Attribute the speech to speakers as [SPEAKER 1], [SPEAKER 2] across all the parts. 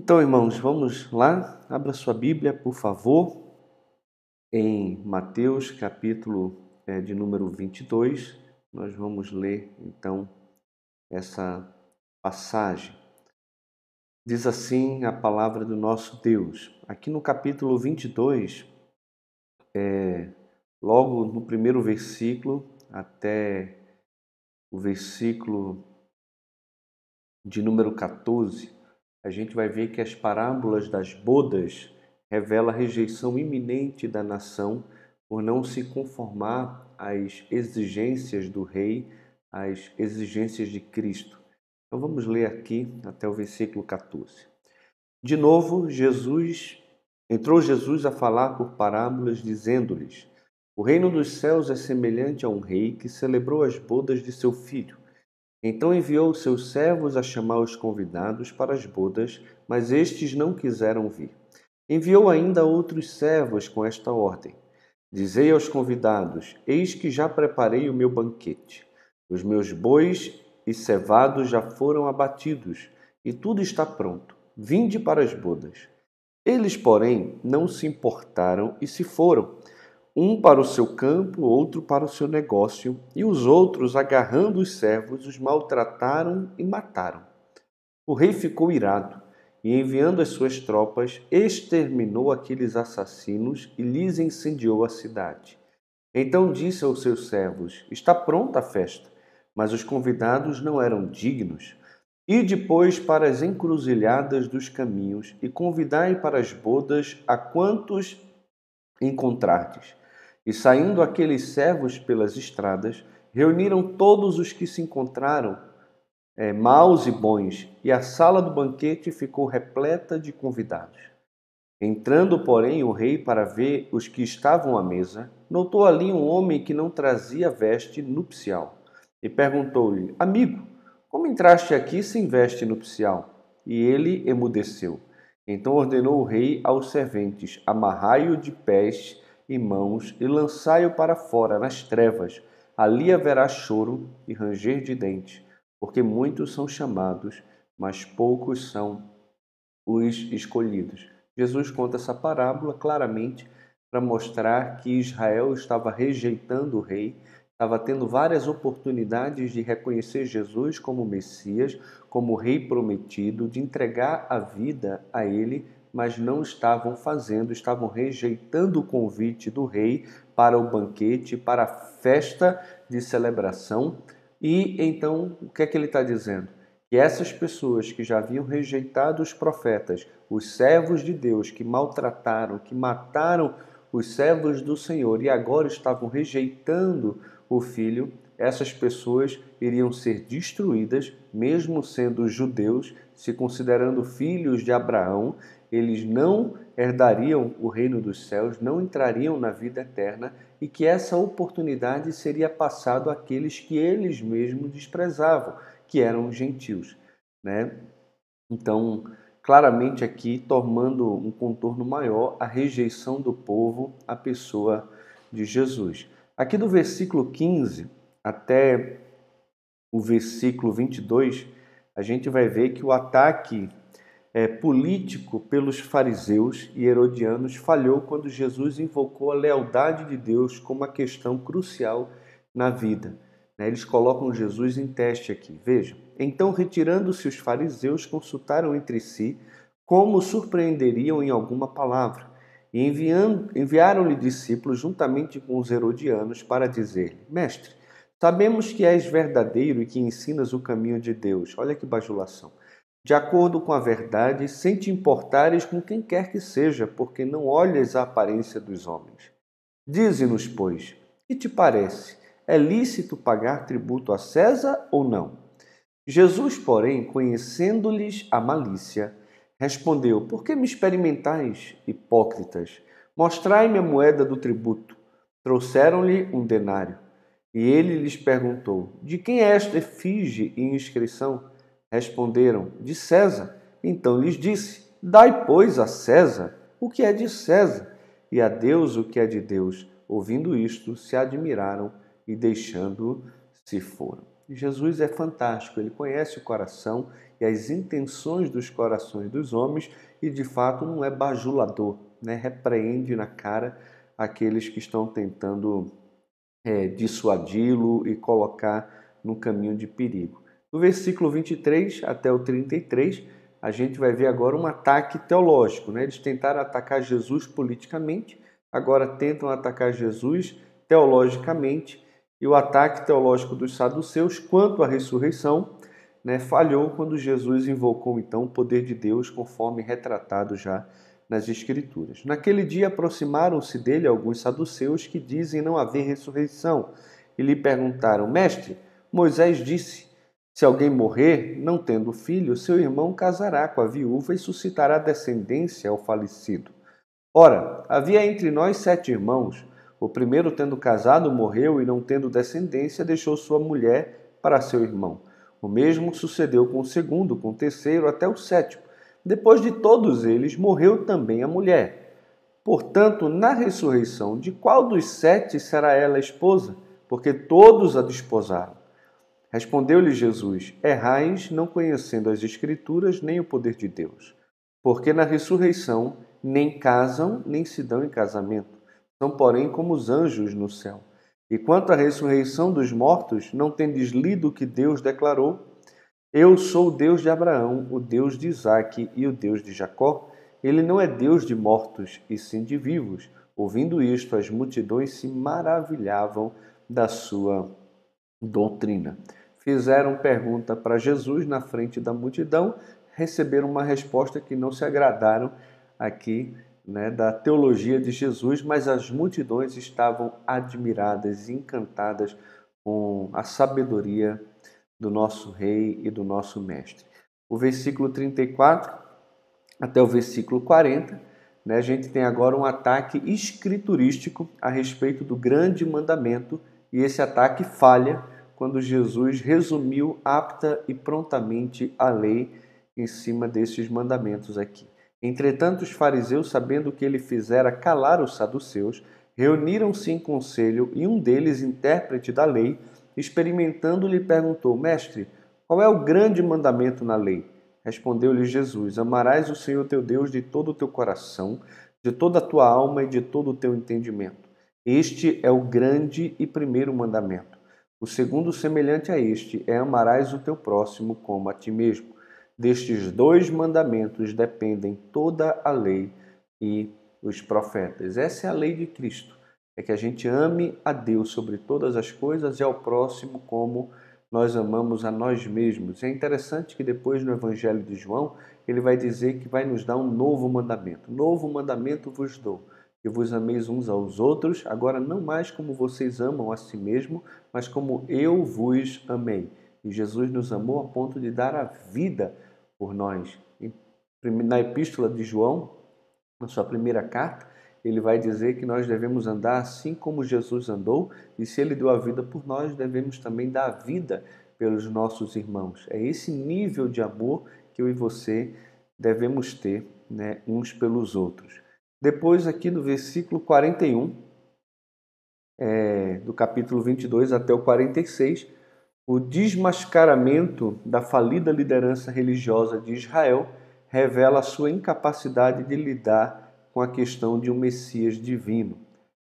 [SPEAKER 1] Então, irmãos, vamos lá. Abra sua Bíblia, por favor, em Mateus, capítulo é, de número 22. Nós vamos ler, então, essa passagem. Diz assim a palavra do nosso Deus. Aqui no capítulo 22, é, logo no primeiro versículo até o versículo de número 14, a gente vai ver que as parábolas das bodas revela a rejeição iminente da nação por não se conformar às exigências do rei, às exigências de Cristo. Então vamos ler aqui até o versículo 14. De novo, Jesus entrou Jesus a falar por parábolas, dizendo-lhes: O reino dos céus é semelhante a um rei que celebrou as bodas de seu filho. Então enviou seus servos a chamar os convidados para as bodas, mas estes não quiseram vir. Enviou ainda outros servos com esta ordem: Dizei aos convidados: Eis que já preparei o meu banquete. Os meus bois e cevados já foram abatidos, e tudo está pronto. Vinde para as bodas. Eles, porém, não se importaram e se foram um para o seu campo, outro para o seu negócio, e os outros, agarrando os servos, os maltrataram e mataram. O rei ficou irado e, enviando as suas tropas, exterminou aqueles assassinos e lhes incendiou a cidade. Então disse aos seus servos: Está pronta a festa, mas os convidados não eram dignos. E depois para as encruzilhadas dos caminhos e convidai para as bodas a quantos encontrardes. E saindo aqueles servos pelas estradas, reuniram todos os que se encontraram, é, maus e bons, e a sala do banquete ficou repleta de convidados. Entrando, porém, o rei para ver os que estavam à mesa, notou ali um homem que não trazia veste nupcial, e perguntou-lhe: Amigo, como entraste aqui sem veste nupcial? E ele emudeceu. Então ordenou o rei aos serventes: Amarrai-o de pés e mãos e lançai-o para fora, nas trevas. Ali haverá choro e ranger de dentes, porque muitos são chamados, mas poucos são os escolhidos. Jesus conta essa parábola claramente para mostrar que Israel estava rejeitando o rei, estava tendo várias oportunidades de reconhecer Jesus como Messias, como Rei prometido, de entregar a vida a ele mas não estavam fazendo, estavam rejeitando o convite do rei para o banquete, para a festa de celebração. E então, o que é que ele está dizendo? Que essas pessoas que já haviam rejeitado os profetas, os servos de Deus, que maltrataram, que mataram os servos do Senhor e agora estavam rejeitando o filho, essas pessoas iriam ser destruídas, mesmo sendo judeus, se considerando filhos de Abraão, eles não herdariam o reino dos céus, não entrariam na vida eterna e que essa oportunidade seria passada àqueles que eles mesmos desprezavam, que eram os gentios, né? Então, claramente aqui tomando um contorno maior a rejeição do povo à pessoa de Jesus. Aqui do versículo 15 até o versículo 22, a gente vai ver que o ataque é, político pelos fariseus e herodianos falhou quando Jesus invocou a lealdade de Deus como uma questão crucial na vida. Né? Eles colocam Jesus em teste aqui. Veja. Então, retirando-se os fariseus, consultaram entre si como surpreenderiam em alguma palavra. E enviaram-lhe discípulos juntamente com os herodianos para dizer-lhe: Mestre, sabemos que és verdadeiro e que ensinas o caminho de Deus. Olha que bajulação de acordo com a verdade, sem te importares com quem quer que seja, porque não olhas a aparência dos homens. Dize-nos, pois, que te parece? É lícito pagar tributo a César ou não? Jesus, porém, conhecendo-lhes a malícia, respondeu: Por que me experimentais, hipócritas? Mostrai-me a moeda do tributo. Trouxeram-lhe um denário. E ele lhes perguntou: De quem é esta efígie e inscrição? Responderam: De César. Então lhes disse: Dai, pois, a César o que é de César, e a Deus o que é de Deus. Ouvindo isto, se admiraram e deixando-o se foram. Jesus é fantástico, ele conhece o coração e as intenções dos corações dos homens e de fato não é bajulador, né? repreende na cara aqueles que estão tentando é, dissuadi-lo e colocar no caminho de perigo. Do versículo 23 até o 33, a gente vai ver agora um ataque teológico. Né? Eles tentaram atacar Jesus politicamente, agora tentam atacar Jesus teologicamente, e o ataque teológico dos saduceus quanto à ressurreição né, falhou quando Jesus invocou então o poder de Deus, conforme retratado já nas Escrituras. Naquele dia aproximaram-se dele alguns saduceus que dizem não haver ressurreição e lhe perguntaram: Mestre, Moisés disse: se alguém morrer, não tendo filho, seu irmão casará com a viúva e suscitará descendência ao falecido. Ora, havia entre nós sete irmãos. O primeiro, tendo casado, morreu e não tendo descendência, deixou sua mulher para seu irmão. O mesmo sucedeu com o segundo, com o terceiro, até o sétimo. Depois de todos eles, morreu também a mulher. Portanto, na ressurreição, de qual dos sete será ela esposa? Porque todos a desposaram. Respondeu-lhe Jesus: Errais, não conhecendo as Escrituras nem o poder de Deus. Porque na ressurreição nem casam, nem se dão em casamento. São, porém, como os anjos no céu. E quanto à ressurreição dos mortos, não tendes lido o que Deus declarou? Eu sou o Deus de Abraão, o Deus de Isaque e o Deus de Jacó. Ele não é Deus de mortos, e sim de vivos. Ouvindo isto, as multidões se maravilhavam da sua doutrina. Fizeram pergunta para Jesus na frente da multidão, receberam uma resposta que não se agradaram aqui né, da teologia de Jesus, mas as multidões estavam admiradas encantadas com a sabedoria do nosso Rei e do nosso Mestre. O versículo 34 até o versículo 40, né, a gente tem agora um ataque escriturístico a respeito do grande mandamento, e esse ataque falha quando Jesus resumiu apta e prontamente a lei em cima desses mandamentos aqui. Entretanto, os fariseus, sabendo que ele fizera calar os saduceus, reuniram-se em conselho e um deles, intérprete da lei, experimentando, lhe perguntou: Mestre, qual é o grande mandamento na lei? Respondeu-lhe Jesus: Amarás o Senhor teu Deus de todo o teu coração, de toda a tua alma e de todo o teu entendimento. Este é o grande e primeiro mandamento. O segundo, semelhante a este, é amarás o teu próximo como a ti mesmo. Destes dois mandamentos dependem toda a lei e os profetas. Essa é a lei de Cristo. É que a gente ame a Deus sobre todas as coisas e ao próximo como nós amamos a nós mesmos. É interessante que depois no Evangelho de João, ele vai dizer que vai nos dar um novo mandamento. Novo mandamento vos dou, que vos ameis uns aos outros, agora não mais como vocês amam a si mesmo, mas como eu vos amei. E Jesus nos amou a ponto de dar a vida por nós. Na epístola de João, na sua primeira carta, ele vai dizer que nós devemos andar assim como Jesus andou, e se ele deu a vida por nós, devemos também dar a vida pelos nossos irmãos. É esse nível de amor que eu e você devemos ter né, uns pelos outros. Depois, aqui no versículo 41, é, do capítulo 22 até o 46, o desmascaramento da falida liderança religiosa de Israel revela a sua incapacidade de lidar com a questão de um Messias divino.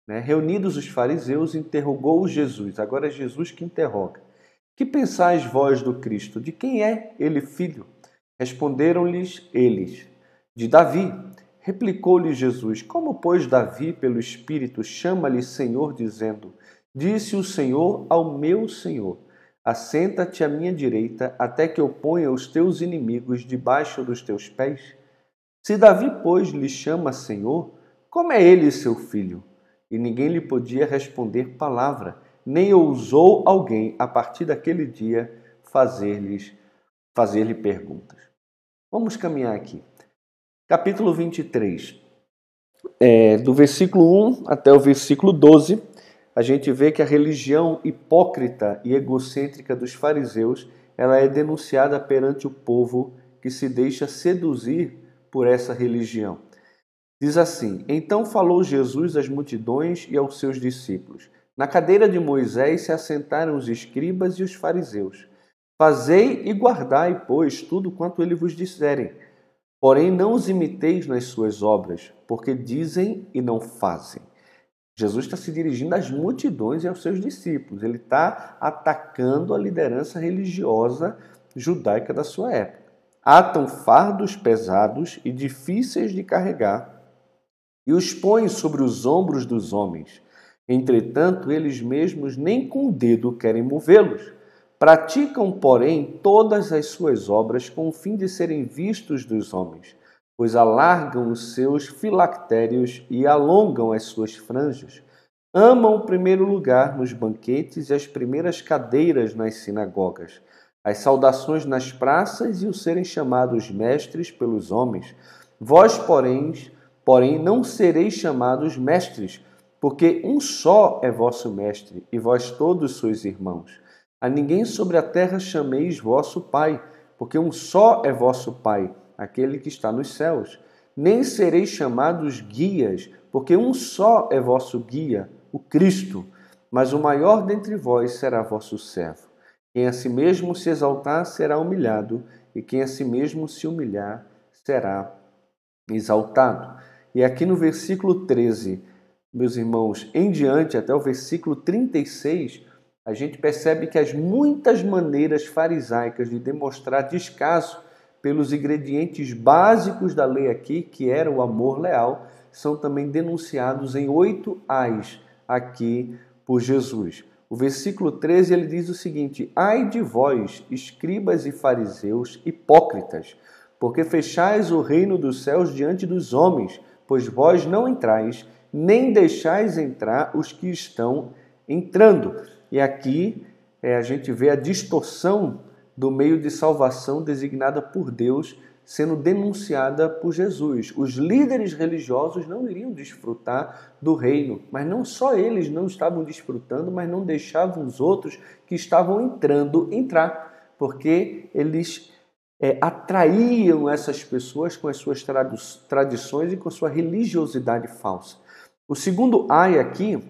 [SPEAKER 1] Né? Reunidos os fariseus, interrogou Jesus, agora é Jesus que interroga. Que pensais vós do Cristo? De quem é ele filho? Responderam-lhes eles, de Davi. Replicou-lhe Jesus: Como, pois, Davi, pelo Espírito, chama-lhe Senhor, dizendo: Disse o Senhor ao meu Senhor Assenta-te à minha direita, até que eu ponha os teus inimigos debaixo dos teus pés. Se Davi, pois, lhe chama Senhor, como é ele seu filho? E ninguém lhe podia responder palavra, nem ousou alguém, a partir daquele dia, fazer-lhes fazer-lhe perguntas. Vamos caminhar aqui. Capítulo 23, é, do versículo 1 até o versículo 12, a gente vê que a religião hipócrita e egocêntrica dos fariseus ela é denunciada perante o povo que se deixa seduzir por essa religião. Diz assim: Então falou Jesus às multidões e aos seus discípulos. Na cadeira de Moisés se assentaram os escribas e os fariseus. Fazei e guardai, pois, tudo quanto ele vos disserem. Porém, não os imiteis nas suas obras, porque dizem e não fazem. Jesus está se dirigindo às multidões e aos seus discípulos. Ele está atacando a liderança religiosa judaica da sua época. Atam fardos pesados e difíceis de carregar e os põem sobre os ombros dos homens. Entretanto, eles mesmos nem com o dedo querem movê-los. Praticam, porém, todas as suas obras com o fim de serem vistos dos homens pois alargam os seus filactérios e alongam as suas franjas. Amam o primeiro lugar nos banquetes e as primeiras cadeiras nas sinagogas, as saudações nas praças e o serem chamados mestres pelos homens. Vós, porém, porém não sereis chamados mestres, porque um só é vosso mestre, e vós todos sois irmãos. A ninguém sobre a terra chameis vosso Pai, porque um só é vosso Pai, aquele que está nos céus. Nem sereis chamados guias, porque um só é vosso guia, o Cristo. Mas o maior dentre vós será vosso servo. Quem a si mesmo se exaltar será humilhado, e quem a si mesmo se humilhar será exaltado. E aqui no versículo 13, meus irmãos, em diante, até o versículo 36, a gente percebe que as muitas maneiras farisaicas de demonstrar descaso pelos ingredientes básicos da lei aqui, que era o amor leal, são também denunciados em oito ais aqui por Jesus. O versículo 13 ele diz o seguinte: Ai de vós, escribas e fariseus hipócritas, porque fechais o reino dos céus diante dos homens, pois vós não entrais, nem deixais entrar os que estão entrando. E aqui é, a gente vê a distorção do meio de salvação designada por Deus sendo denunciada por Jesus. Os líderes religiosos não iriam desfrutar do reino, mas não só eles não estavam desfrutando, mas não deixavam os outros que estavam entrando entrar, porque eles é, atraíam essas pessoas com as suas tradições e com a sua religiosidade falsa. O segundo ai aqui,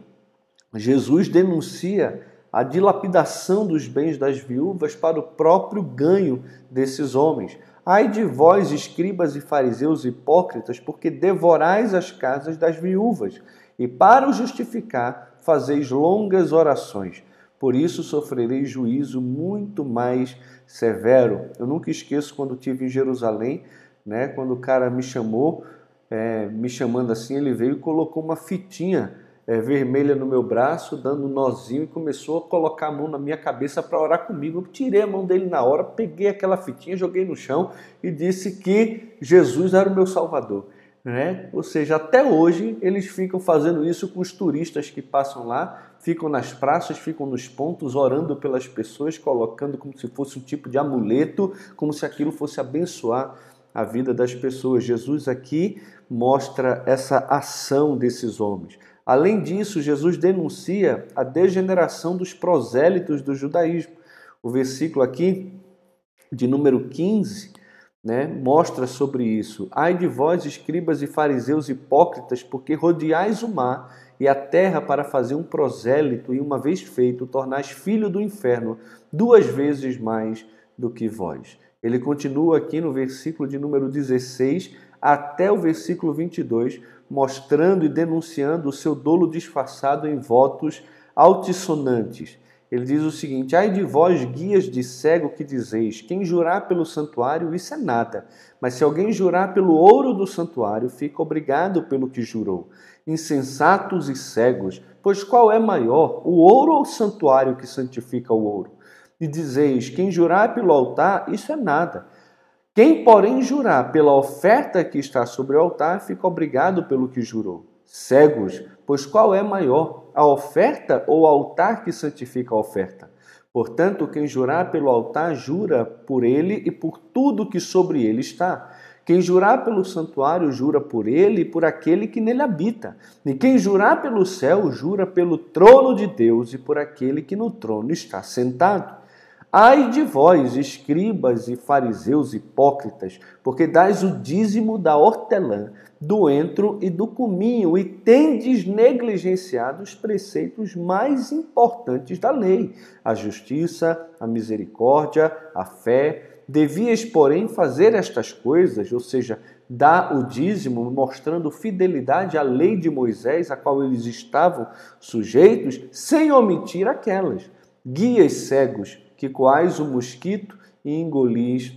[SPEAKER 1] Jesus denuncia a dilapidação dos bens das viúvas para o próprio ganho desses homens. Ai de vós, escribas e fariseus hipócritas, porque devorais as casas das viúvas, e para o justificar fazeis longas orações. Por isso sofrereis juízo muito mais severo. Eu nunca esqueço quando estive em Jerusalém, né, quando o cara me chamou, é, me chamando assim, ele veio e colocou uma fitinha é, vermelha no meu braço, dando um nozinho e começou a colocar a mão na minha cabeça para orar comigo. Eu tirei a mão dele na hora, peguei aquela fitinha, joguei no chão e disse que Jesus era o meu Salvador. Né? Ou seja, até hoje eles ficam fazendo isso com os turistas que passam lá, ficam nas praças, ficam nos pontos, orando pelas pessoas, colocando como se fosse um tipo de amuleto, como se aquilo fosse abençoar a vida das pessoas. Jesus aqui mostra essa ação desses homens. Além disso, Jesus denuncia a degeneração dos prosélitos do judaísmo. O versículo aqui, de número 15, né, mostra sobre isso. Ai de vós, escribas e fariseus hipócritas, porque rodeais o mar e a terra para fazer um prosélito, e uma vez feito, tornais filho do inferno duas vezes mais do que vós. Ele continua aqui no versículo de número 16 até o versículo 22, mostrando e denunciando o seu dolo disfarçado em votos altissonantes. Ele diz o seguinte: Ai de vós, guias de cego, que dizeis: quem jurar pelo santuário, isso é nada. Mas se alguém jurar pelo ouro do santuário, fica obrigado pelo que jurou. Insensatos e cegos, pois qual é maior, o ouro ou o santuário que santifica o ouro? E dizeis: quem jurar pelo altar, isso é nada. Quem, porém, jurar pela oferta que está sobre o altar, fica obrigado pelo que jurou. Cegos, pois qual é maior, a oferta ou o altar que santifica a oferta? Portanto, quem jurar pelo altar, jura por ele e por tudo que sobre ele está. Quem jurar pelo santuário, jura por ele e por aquele que nele habita. E quem jurar pelo céu, jura pelo trono de Deus e por aquele que no trono está sentado. Ai de vós, escribas e fariseus hipócritas, porque dais o dízimo da hortelã, do entro e do cominho, e tendes negligenciado os preceitos mais importantes da lei: a justiça, a misericórdia, a fé. Devias, porém, fazer estas coisas, ou seja, dar o dízimo, mostrando fidelidade à lei de Moisés, a qual eles estavam sujeitos, sem omitir aquelas. Guias cegos, que coais o mosquito e engolis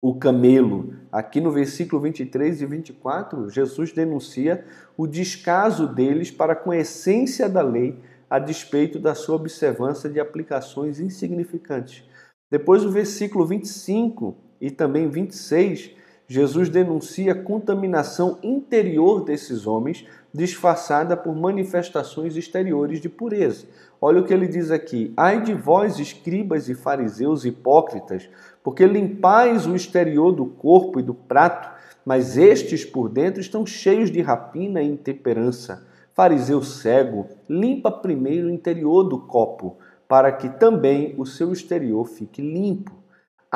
[SPEAKER 1] o camelo. Aqui no versículo 23 e 24, Jesus denuncia o descaso deles para com a essência da lei, a despeito da sua observância de aplicações insignificantes. Depois, o versículo 25 e também 26, Jesus denuncia a contaminação interior desses homens, disfarçada por manifestações exteriores de pureza. Olha o que ele diz aqui: Ai de vós, escribas e fariseus hipócritas, porque limpais o exterior do corpo e do prato, mas estes por dentro estão cheios de rapina e intemperança. Fariseu cego, limpa primeiro o interior do copo, para que também o seu exterior fique limpo.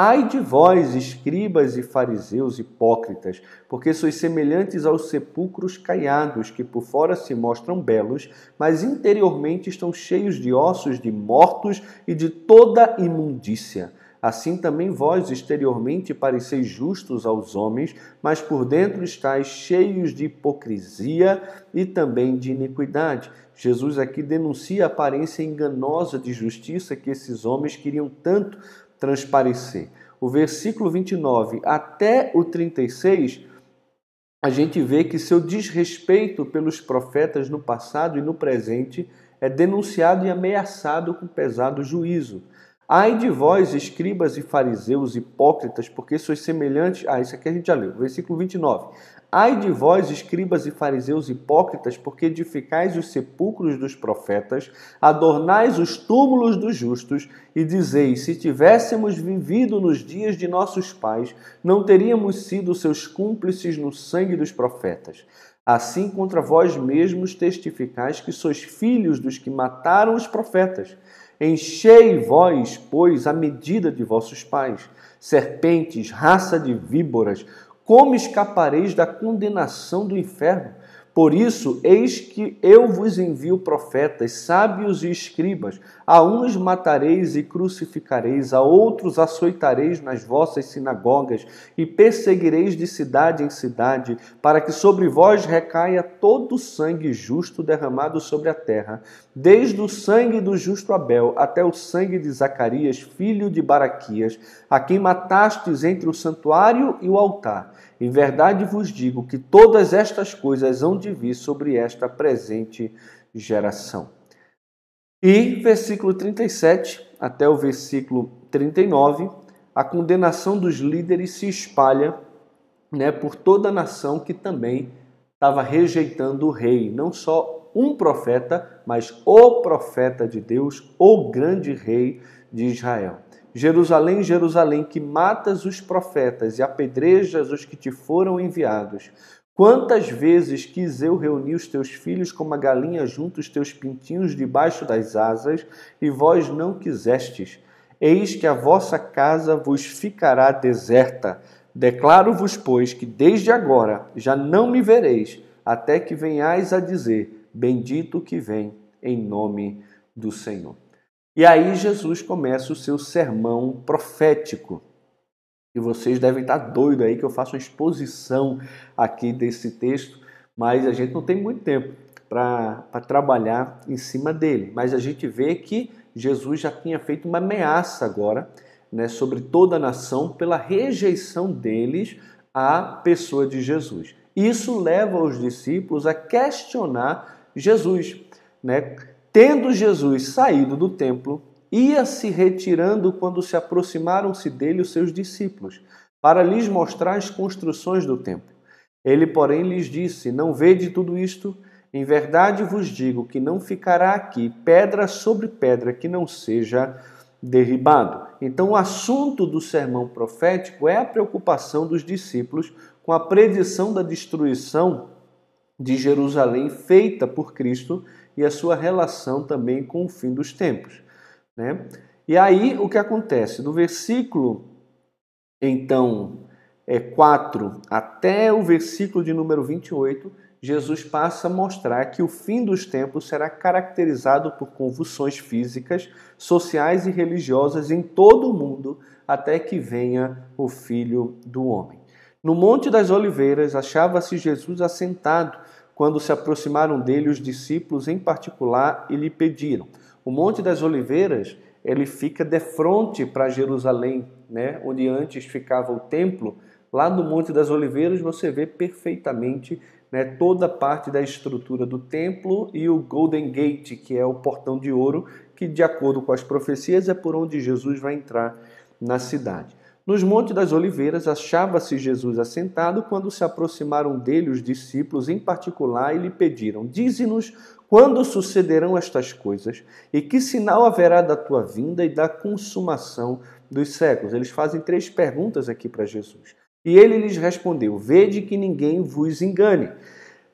[SPEAKER 1] Ai de vós, escribas e fariseus hipócritas, porque sois semelhantes aos sepulcros caiados, que por fora se mostram belos, mas interiormente estão cheios de ossos de mortos e de toda imundícia. Assim também vós exteriormente pareceis justos aos homens, mas por dentro estáis cheios de hipocrisia e também de iniquidade. Jesus aqui denuncia a aparência enganosa de justiça que esses homens queriam tanto transparecer. O versículo 29 até o 36, a gente vê que seu desrespeito pelos profetas no passado e no presente é denunciado e ameaçado com pesado juízo. Ai de vós, escribas e fariseus hipócritas, porque sois semelhantes. Ah, isso aqui a gente já leu, versículo 29. Ai de vós, escribas e fariseus hipócritas, porque edificais os sepulcros dos profetas, adornais os túmulos dos justos, e dizeis: se tivéssemos vivido nos dias de nossos pais, não teríamos sido seus cúmplices no sangue dos profetas. Assim contra vós mesmos testificais que sois filhos dos que mataram os profetas. Enchei vós, pois, a medida de vossos pais, serpentes, raça de víboras, como escapareis da condenação do inferno? Por isso, eis que eu vos envio profetas, sábios e escribas. A uns matareis e crucificareis, a outros açoitareis nas vossas sinagogas e perseguireis de cidade em cidade, para que sobre vós recaia todo o sangue justo derramado sobre a terra, desde o sangue do justo Abel até o sangue de Zacarias, filho de Baraquias, a quem matastes entre o santuário e o altar. Em verdade vos digo que todas estas coisas hão de vir sobre esta presente geração. E versículo 37 até o versículo 39, a condenação dos líderes se espalha né, por toda a nação que também estava rejeitando o rei, não só um profeta, mas o profeta de Deus, o grande rei de Israel. Jerusalém, Jerusalém, que matas os profetas e apedrejas os que te foram enviados. Quantas vezes quis eu reunir os teus filhos como a galinha junto os teus pintinhos debaixo das asas, e vós não quisestes. Eis que a vossa casa vos ficará deserta. Declaro-vos, pois, que desde agora já não me vereis, até que venhais a dizer: Bendito que vem em nome do Senhor. E aí Jesus começa o seu sermão profético. E vocês devem estar doidos aí que eu faço uma exposição aqui desse texto, mas a gente não tem muito tempo para trabalhar em cima dele. Mas a gente vê que Jesus já tinha feito uma ameaça agora né, sobre toda a nação pela rejeição deles à pessoa de Jesus. Isso leva os discípulos a questionar Jesus. Né? Tendo Jesus saído do templo, ia se retirando quando se aproximaram-se dele os seus discípulos, para lhes mostrar as construções do templo. Ele, porém, lhes disse: Não vede tudo isto? Em verdade vos digo que não ficará aqui pedra sobre pedra que não seja derribado. Então, o assunto do sermão profético é a preocupação dos discípulos com a predição da destruição de Jerusalém feita por Cristo e a sua relação também com o fim dos tempos. Né? E aí o que acontece? Do versículo, então, é, 4 até o versículo de número 28, Jesus passa a mostrar que o fim dos tempos será caracterizado por convulsões físicas, sociais e religiosas em todo o mundo, até que venha o Filho do Homem. No Monte das Oliveiras achava-se Jesus assentado, quando se aproximaram dele os discípulos em particular e lhe pediram. O Monte das Oliveiras, ele fica de frente para Jerusalém, né, onde antes ficava o templo. Lá no Monte das Oliveiras você vê perfeitamente né, toda a parte da estrutura do templo e o Golden Gate, que é o portão de ouro, que, de acordo com as profecias, é por onde Jesus vai entrar na cidade. Nos Montes das Oliveiras achava-se Jesus assentado quando se aproximaram dele os discípulos em particular e lhe pediram: Dize-nos quando sucederão estas coisas e que sinal haverá da tua vinda e da consumação dos séculos. Eles fazem três perguntas aqui para Jesus. E ele lhes respondeu: Vede que ninguém vos engane,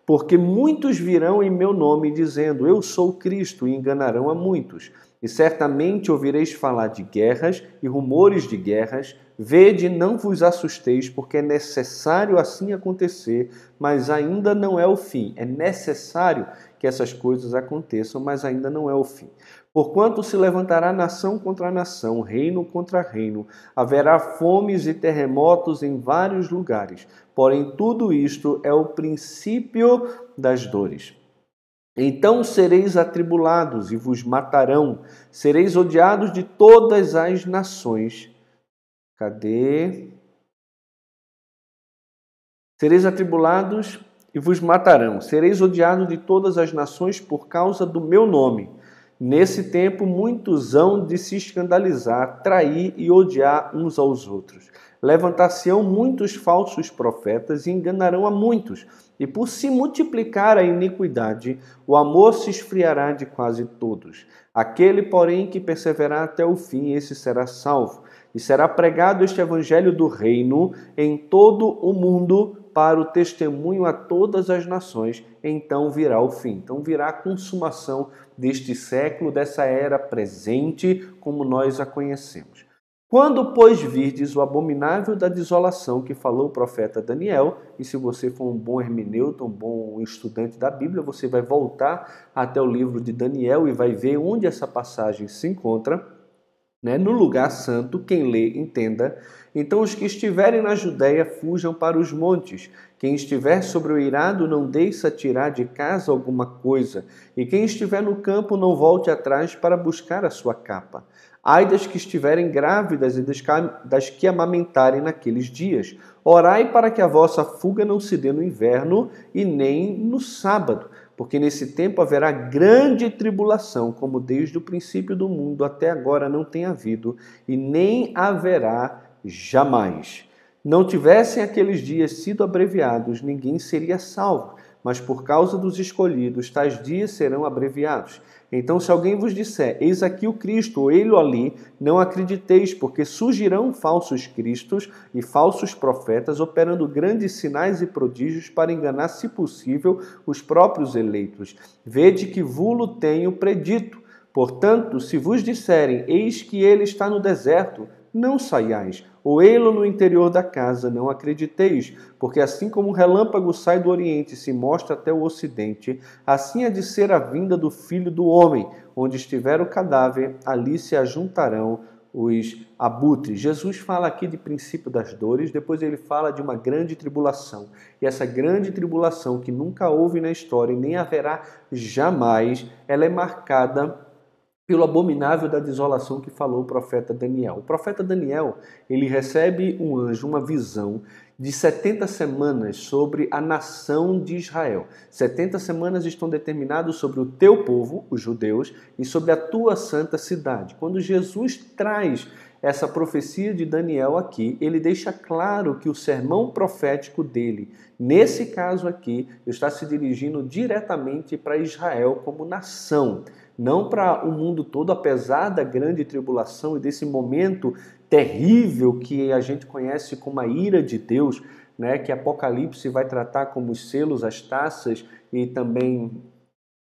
[SPEAKER 1] porque muitos virão em meu nome dizendo: Eu sou Cristo, e enganarão a muitos. E certamente ouvireis falar de guerras e rumores de guerras. Vede, não vos assusteis, porque é necessário assim acontecer, mas ainda não é o fim. É necessário que essas coisas aconteçam, mas ainda não é o fim. Porquanto se levantará nação contra nação, reino contra reino, haverá fomes e terremotos em vários lugares. Porém, tudo isto é o princípio das dores. Então sereis atribulados e vos matarão, sereis odiados de todas as nações. Cadê? Sereis atribulados e vos matarão, sereis odiados de todas as nações por causa do meu nome. Nesse tempo, muitos hão de se escandalizar, trair e odiar uns aos outros. Levantar-se-ão muitos falsos profetas e enganarão a muitos. E por se multiplicar a iniquidade, o amor se esfriará de quase todos. Aquele, porém, que perseverar até o fim, esse será salvo. E será pregado este evangelho do reino em todo o mundo para o testemunho a todas as nações, então virá o fim. Então virá a consumação deste século, dessa era presente, como nós a conhecemos. Quando, pois, virdes o abominável da desolação que falou o profeta Daniel, e se você for um bom hermeneuta, um bom estudante da Bíblia, você vai voltar até o livro de Daniel e vai ver onde essa passagem se encontra, né? no lugar santo, quem lê, entenda. Então, os que estiverem na Judéia fujam para os montes. Quem estiver sobre o irado, não deixe tirar de casa alguma coisa. E quem estiver no campo, não volte atrás para buscar a sua capa. Ai das que estiverem grávidas e das que amamentarem naqueles dias. Orai para que a vossa fuga não se dê no inverno e nem no sábado, porque nesse tempo haverá grande tribulação, como desde o princípio do mundo até agora não tem havido, e nem haverá jamais. Não tivessem aqueles dias sido abreviados, ninguém seria salvo, mas por causa dos escolhidos, tais dias serão abreviados. Então, se alguém vos disser, eis aqui o Cristo, ou ele ali, não acrediteis, porque surgirão falsos cristos e falsos profetas, operando grandes sinais e prodígios para enganar, se possível, os próprios eleitos. Vede que vulo tenho predito. Portanto, se vos disserem, eis que ele está no deserto, não saiais, ou ei-lo no interior da casa, não acrediteis, porque assim como o relâmpago sai do oriente e se mostra até o ocidente, assim há de ser a vinda do filho do homem, onde estiver o cadáver, ali se ajuntarão os abutres. Jesus fala aqui de princípio das dores, depois ele fala de uma grande tribulação. E essa grande tribulação que nunca houve na história e nem haverá jamais, ela é marcada pelo abominável da desolação que falou o profeta Daniel. O profeta Daniel, ele recebe um anjo, uma visão de 70 semanas sobre a nação de Israel. 70 semanas estão determinadas sobre o teu povo, os judeus, e sobre a tua santa cidade. Quando Jesus traz essa profecia de Daniel aqui, ele deixa claro que o sermão profético dele, nesse caso aqui, está se dirigindo diretamente para Israel como nação não para o mundo todo, apesar da grande tribulação e desse momento terrível que a gente conhece como a ira de Deus, né, que Apocalipse vai tratar como os selos, as taças e também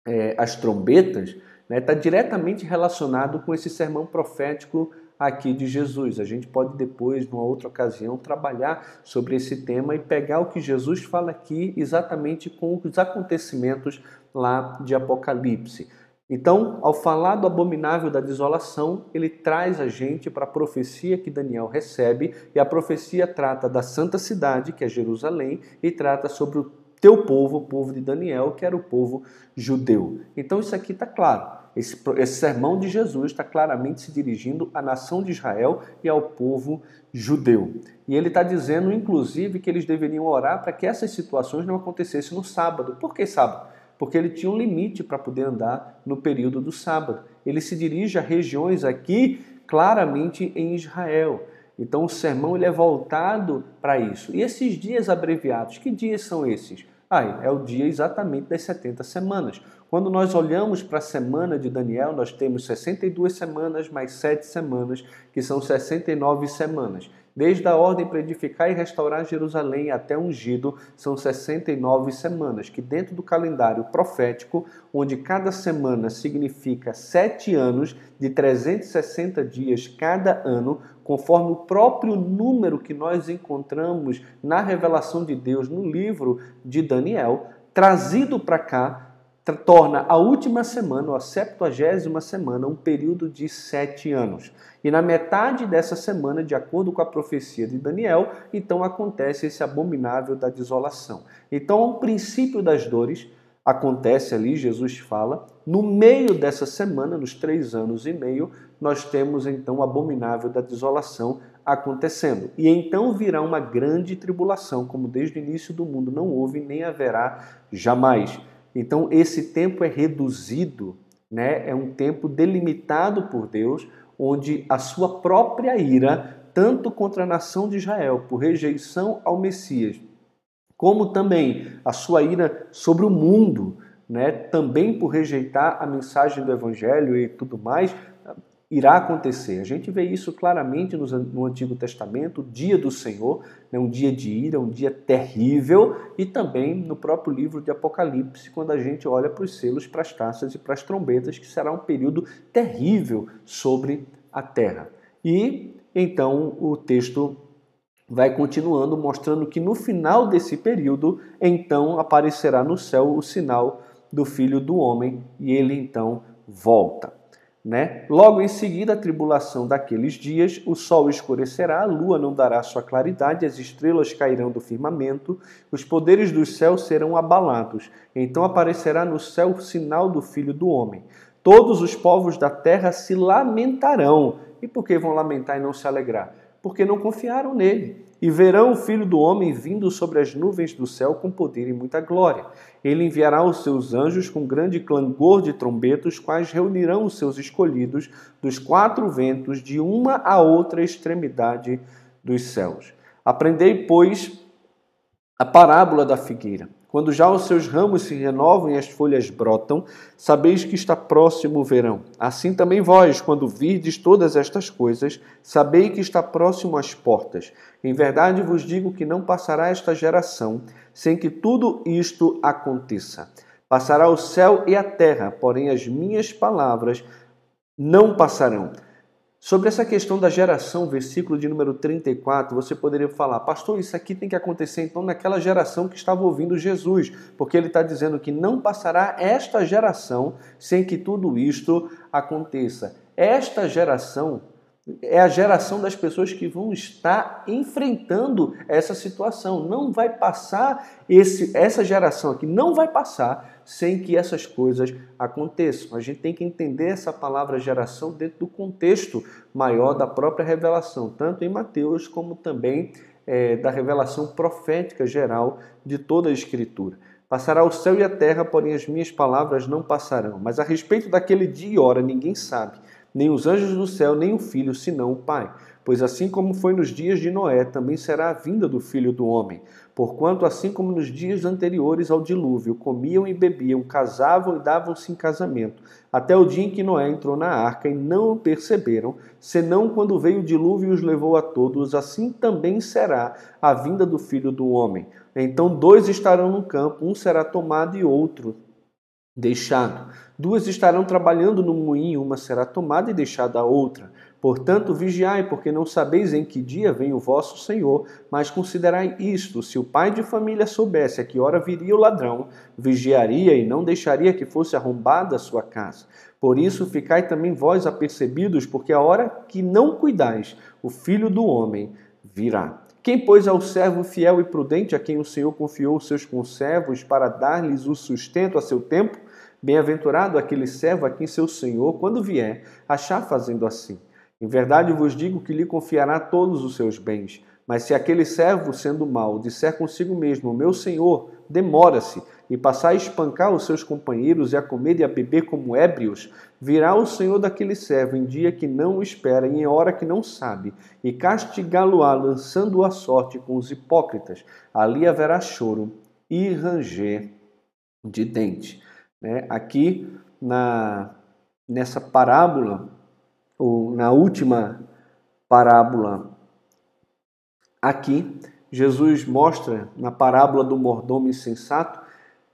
[SPEAKER 1] é, as trombetas. Está né? diretamente relacionado com esse sermão profético aqui de Jesus. A gente pode depois, numa outra ocasião, trabalhar sobre esse tema e pegar o que Jesus fala aqui exatamente com os acontecimentos lá de Apocalipse. Então, ao falar do abominável da desolação, ele traz a gente para a profecia que Daniel recebe, e a profecia trata da santa cidade, que é Jerusalém, e trata sobre o teu povo, o povo de Daniel, que era o povo judeu. Então, isso aqui está claro. Esse, esse sermão de Jesus está claramente se dirigindo à nação de Israel e ao povo judeu. E ele está dizendo, inclusive, que eles deveriam orar para que essas situações não acontecessem no sábado. Por que sábado? Porque ele tinha um limite para poder andar no período do sábado. Ele se dirige a regiões aqui claramente em Israel. Então o sermão ele é voltado para isso. E esses dias abreviados, que dias são esses? Ah, é o dia exatamente das 70 semanas. Quando nós olhamos para a semana de Daniel, nós temos 62 semanas mais 7 semanas, que são 69 semanas. Desde a ordem para edificar e restaurar Jerusalém até ungido, são 69 semanas, que dentro do calendário profético, onde cada semana significa sete anos de 360 dias cada ano, conforme o próprio número que nós encontramos na revelação de Deus no livro de Daniel, trazido para cá torna a última semana, ou a septuagésima semana, um período de sete anos. E na metade dessa semana, de acordo com a profecia de Daniel, então acontece esse abominável da desolação. Então, o princípio das dores acontece ali, Jesus fala, no meio dessa semana, nos três anos e meio, nós temos então o abominável da desolação acontecendo. E então virá uma grande tribulação, como desde o início do mundo não houve nem haverá jamais. Então, esse tempo é reduzido, né? é um tempo delimitado por Deus, onde a sua própria ira, tanto contra a nação de Israel, por rejeição ao Messias, como também a sua ira sobre o mundo, né? também por rejeitar a mensagem do Evangelho e tudo mais, irá acontecer. A gente vê isso claramente no, Antigo Testamento, o dia do Senhor, né, um dia de ira, um dia terrível, e também no próprio livro de Apocalipse, quando a gente olha para os selos, para as taças e para as trombetas, que será um período terrível sobre a terra. E então o texto vai continuando mostrando que no final desse período, então aparecerá no céu o sinal do Filho do Homem e ele então volta. Né? Logo em seguida, a tribulação daqueles dias, o sol escurecerá, a lua não dará sua claridade, as estrelas cairão do firmamento, os poderes dos céus serão abalados. Então aparecerá no céu o sinal do Filho do Homem. Todos os povos da terra se lamentarão. E por que vão lamentar e não se alegrar? Porque não confiaram nele e verão o Filho do Homem vindo sobre as nuvens do céu com poder e muita glória. Ele enviará os seus anjos com grande clangor de trombetas, quais reunirão os seus escolhidos dos quatro ventos, de uma a outra extremidade dos céus. Aprendei, pois, a parábola da figueira. Quando já os seus ramos se renovam e as folhas brotam, sabeis que está próximo o verão. Assim também vós, quando virdes todas estas coisas, sabei que está próximo às portas. Em verdade vos digo que não passará esta geração sem que tudo isto aconteça. Passará o céu e a terra, porém as minhas palavras não passarão. Sobre essa questão da geração, versículo de número 34, você poderia falar, pastor, isso aqui tem que acontecer então naquela geração que estava ouvindo Jesus, porque ele está dizendo que não passará esta geração sem que tudo isto aconteça. Esta geração é a geração das pessoas que vão estar enfrentando essa situação. Não vai passar esse, essa geração aqui, não vai passar sem que essas coisas aconteçam. A gente tem que entender essa palavra geração dentro do contexto maior da própria revelação, tanto em Mateus como também é, da revelação profética geral de toda a Escritura. Passará o céu e a terra, porém as minhas palavras não passarão. Mas a respeito daquele dia e hora ninguém sabe nem os anjos do céu, nem o filho, senão o Pai. Pois assim como foi nos dias de Noé, também será a vinda do filho do homem. Porquanto, assim como nos dias anteriores ao dilúvio, comiam e bebiam, casavam e davam-se em casamento, até o dia em que Noé entrou na arca e não o perceberam, senão quando veio o dilúvio e os levou a todos, assim também será a vinda do filho do homem. Então dois estarão no campo, um será tomado e outro deixado. Duas estarão trabalhando no moinho, uma será tomada e deixada a outra. Portanto, vigiai, porque não sabeis em que dia vem o vosso Senhor, mas considerai isto: se o pai de família soubesse a que hora viria o ladrão, vigiaria e não deixaria que fosse arrombada a sua casa. Por isso, ficai também vós apercebidos, porque a hora que não cuidais, o filho do homem virá. Quem, pois, é o servo fiel e prudente a quem o Senhor confiou os seus conservos para dar-lhes o sustento a seu tempo? Bem-aventurado aquele servo a quem seu Senhor, quando vier, achar fazendo assim. Em verdade vos digo que lhe confiará todos os seus bens. Mas se aquele servo, sendo mau, disser consigo mesmo: Meu senhor, demora-se, e passar a espancar os seus companheiros e a comer e a beber como ébrios, virá o senhor daquele servo em dia que não espera e em hora que não sabe, e castigá-lo-á, lançando-o à sorte com os hipócritas. Ali haverá choro e ranger de dente. Né? Aqui na, nessa parábola, ou na última parábola aqui, Jesus mostra na parábola do mordomo insensato,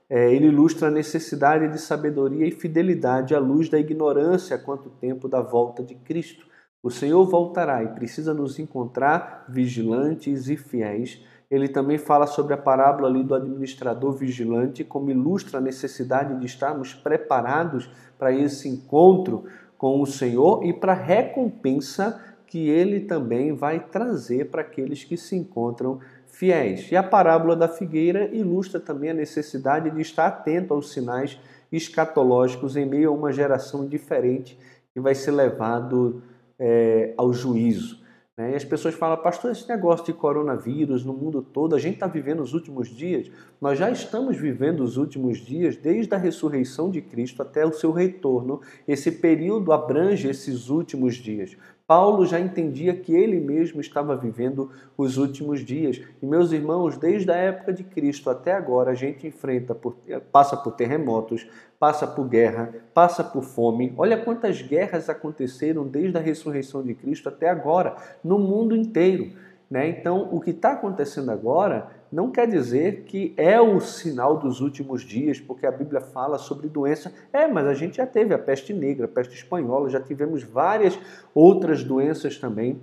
[SPEAKER 1] é, ele ilustra a necessidade de sabedoria e fidelidade à luz da ignorância quanto tempo da volta de Cristo. O Senhor voltará e precisa nos encontrar vigilantes e fiéis. Ele também fala sobre a parábola ali do administrador vigilante, como ilustra a necessidade de estarmos preparados para esse encontro com o Senhor e para a recompensa que ele também vai trazer para aqueles que se encontram fiéis. E a parábola da figueira ilustra também a necessidade de estar atento aos sinais escatológicos em meio a uma geração diferente que vai ser levado é, ao juízo. Né? E as pessoas falam, pastor, esse negócio de coronavírus no mundo todo, a gente está vivendo os últimos dias. Nós já estamos vivendo os últimos dias, desde a ressurreição de Cristo até o seu retorno. Esse período abrange esses últimos dias. Paulo já entendia que ele mesmo estava vivendo os últimos dias. E meus irmãos, desde a época de Cristo até agora, a gente enfrenta, por, passa por terremotos, passa por guerra, passa por fome. Olha quantas guerras aconteceram desde a ressurreição de Cristo até agora, no mundo inteiro. Né? Então, o que está acontecendo agora não quer dizer que é o sinal dos últimos dias, porque a Bíblia fala sobre doença. É, mas a gente já teve a peste negra, a peste espanhola, já tivemos várias outras doenças também.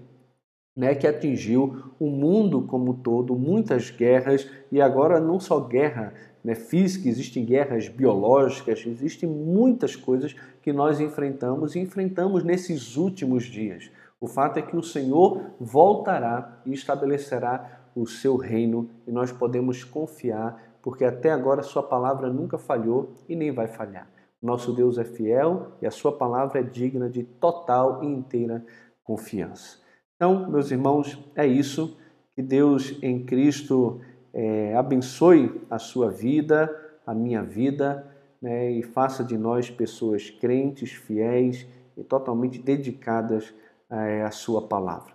[SPEAKER 1] Né, que atingiu o mundo como um todo, muitas guerras, e agora não só guerra né, física, existem guerras biológicas, existem muitas coisas que nós enfrentamos e enfrentamos nesses últimos dias. O fato é que o Senhor voltará e estabelecerá o seu reino e nós podemos confiar, porque até agora sua palavra nunca falhou e nem vai falhar. Nosso Deus é fiel e a sua palavra é digna de total e inteira confiança. Então, meus irmãos, é isso. Que Deus em Cristo é, abençoe a sua vida, a minha vida, né, e faça de nós pessoas crentes, fiéis e totalmente dedicadas é, a sua palavra.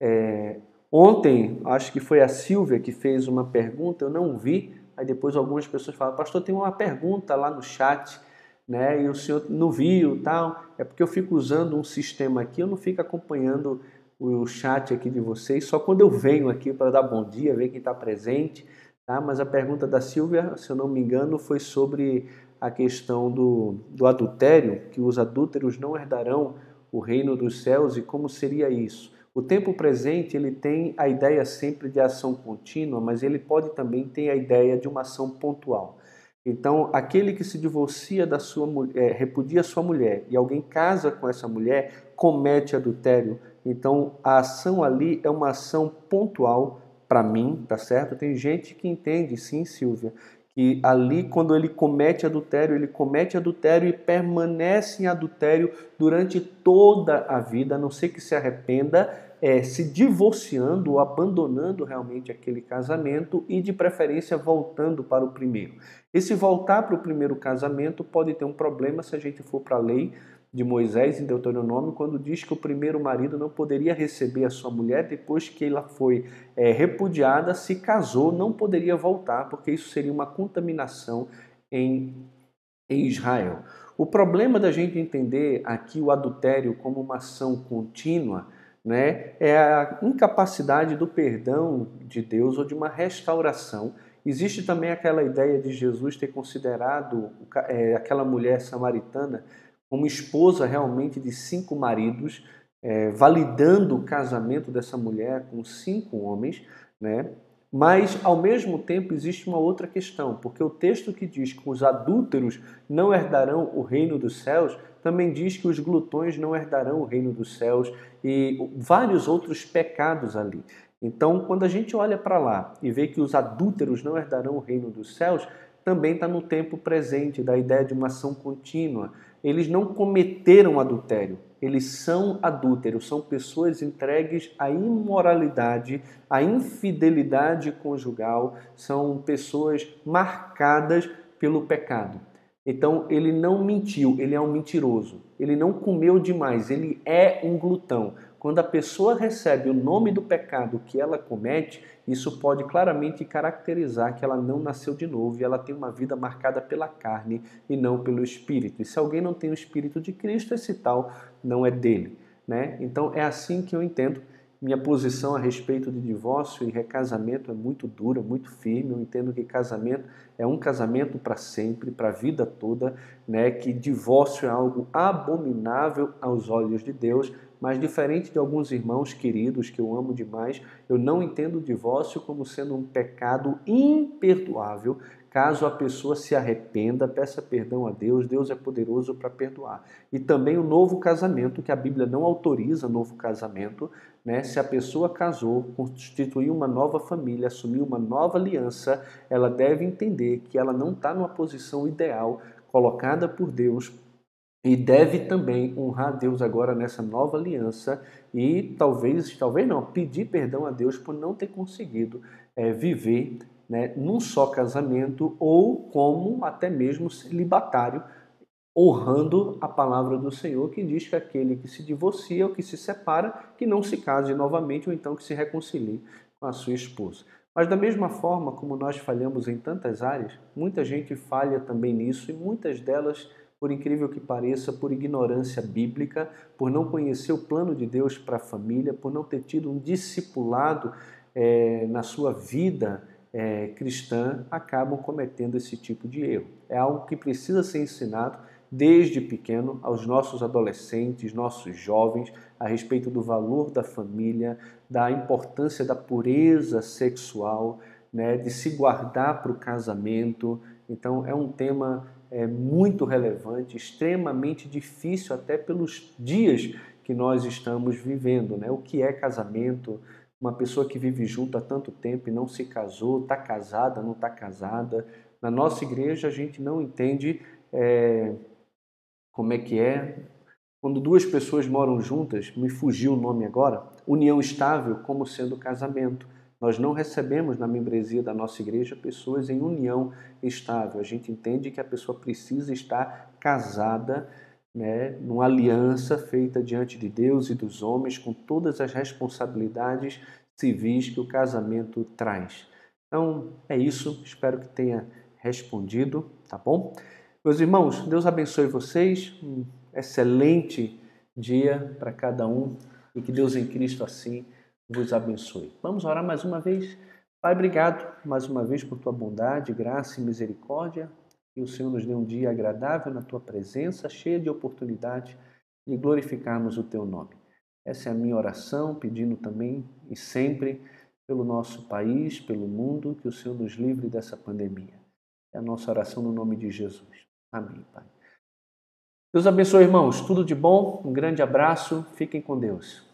[SPEAKER 1] É, ontem, acho que foi a Silvia que fez uma pergunta, eu não vi, aí depois algumas pessoas falaram, pastor, tem uma pergunta lá no chat, né, e o senhor não viu tal, é porque eu fico usando um sistema aqui, eu não fico acompanhando o chat aqui de vocês, só quando eu venho aqui para dar bom dia, ver quem está presente, tá? mas a pergunta da Silvia, se eu não me engano, foi sobre a questão do, do adultério, que os adúlteros não herdarão o reino dos céus e como seria isso. O tempo presente ele tem a ideia sempre de ação contínua, mas ele pode também ter a ideia de uma ação pontual. Então, aquele que se divorcia da sua mulher, repudia sua mulher e alguém casa com essa mulher, comete adultério. Então, a ação ali é uma ação pontual para mim, tá certo? Tem gente que entende, sim, Silvia, que ali, quando ele comete adultério, ele comete adultério e permanece em adultério durante toda a vida, a não ser que se arrependa, é, se divorciando ou abandonando realmente aquele casamento e, de preferência, voltando para o primeiro. Esse voltar para o primeiro casamento pode ter um problema se a gente for para a lei, de Moisés em Deuteronômio, quando diz que o primeiro marido não poderia receber a sua mulher depois que ela foi é, repudiada, se casou, não poderia voltar, porque isso seria uma contaminação em, em Israel. O problema da gente entender aqui o adultério como uma ação contínua né, é a incapacidade do perdão de Deus ou de uma restauração Existe também aquela ideia de Jesus ter considerado é, aquela mulher samaritana como esposa realmente de cinco maridos, é, validando o casamento dessa mulher com cinco homens, né? Mas, ao mesmo tempo, existe uma outra questão, porque o texto que diz que os adúlteros não herdarão o reino dos céus também diz que os glutões não herdarão o reino dos céus e vários outros pecados ali. Então, quando a gente olha para lá e vê que os adúlteros não herdarão o reino dos céus, também está no tempo presente da ideia de uma ação contínua. Eles não cometeram adultério, eles são adúlteros, são pessoas entregues à imoralidade, à infidelidade conjugal, são pessoas marcadas pelo pecado. Então ele não mentiu, ele é um mentiroso. Ele não comeu demais, ele é um glutão. Quando a pessoa recebe o nome do pecado que ela comete, isso pode claramente caracterizar que ela não nasceu de novo e ela tem uma vida marcada pela carne e não pelo espírito. E se alguém não tem o espírito de Cristo, esse tal não é dele. Né? Então é assim que eu entendo. Minha posição a respeito de divórcio e recasamento é muito dura, muito firme. Eu entendo que casamento é um casamento para sempre, para a vida toda, né? Que divórcio é algo abominável aos olhos de Deus, mas diferente de alguns irmãos queridos que eu amo demais, eu não entendo o divórcio como sendo um pecado imperdoável. Caso a pessoa se arrependa, peça perdão a Deus, Deus é poderoso para perdoar. E também o novo casamento, que a Bíblia não autoriza novo casamento, né? Se a pessoa casou, constituiu uma nova família, assumiu uma nova aliança, ela deve entender que ela não está numa posição ideal colocada por Deus e deve também honrar Deus agora nessa nova aliança e talvez, talvez não, pedir perdão a Deus por não ter conseguido é, viver né, num só casamento ou como até mesmo celibatário, honrando a palavra do Senhor que diz que aquele que se divorcia ou que se separa, que não se case novamente ou então que se reconcilie com a sua esposa. Mas da mesma forma como nós falhamos em tantas áreas, muita gente falha também nisso e muitas delas por incrível que pareça, por ignorância bíblica, por não conhecer o plano de Deus para a família, por não ter tido um discipulado é, na sua vida é, cristã, acabam cometendo esse tipo de erro. É algo que precisa ser ensinado desde pequeno aos nossos adolescentes, nossos jovens, a respeito do valor da família, da importância da pureza sexual, né, de se guardar para o casamento. Então, é um tema é, muito relevante, extremamente difícil, até pelos dias que nós estamos vivendo. Né? O que é casamento? Uma pessoa que vive junto há tanto tempo e não se casou, está casada, não está casada. Na nossa igreja, a gente não entende é, como é que é. Quando duas pessoas moram juntas, me fugiu o nome agora, união estável como sendo casamento. Nós não recebemos na membresia da nossa igreja pessoas em união estável. A gente entende que a pessoa precisa estar casada, né, numa aliança feita diante de Deus e dos homens, com todas as responsabilidades civis que o casamento traz. Então, é isso. Espero que tenha respondido, tá bom? Meus irmãos, Deus abençoe vocês. Um excelente dia para cada um e que Deus em Cristo assim vos abençoe. Vamos orar mais uma vez? Pai, obrigado mais uma vez por tua bondade, graça e misericórdia. Que o Senhor nos dê um dia agradável na tua presença, cheio de oportunidade de glorificarmos o teu nome. Essa é a minha oração, pedindo também e sempre pelo nosso país, pelo mundo, que o Senhor nos livre dessa pandemia. É a nossa oração no nome de Jesus. Amém, Pai. Deus abençoe, irmãos. Tudo de bom. Um grande abraço. Fiquem com Deus.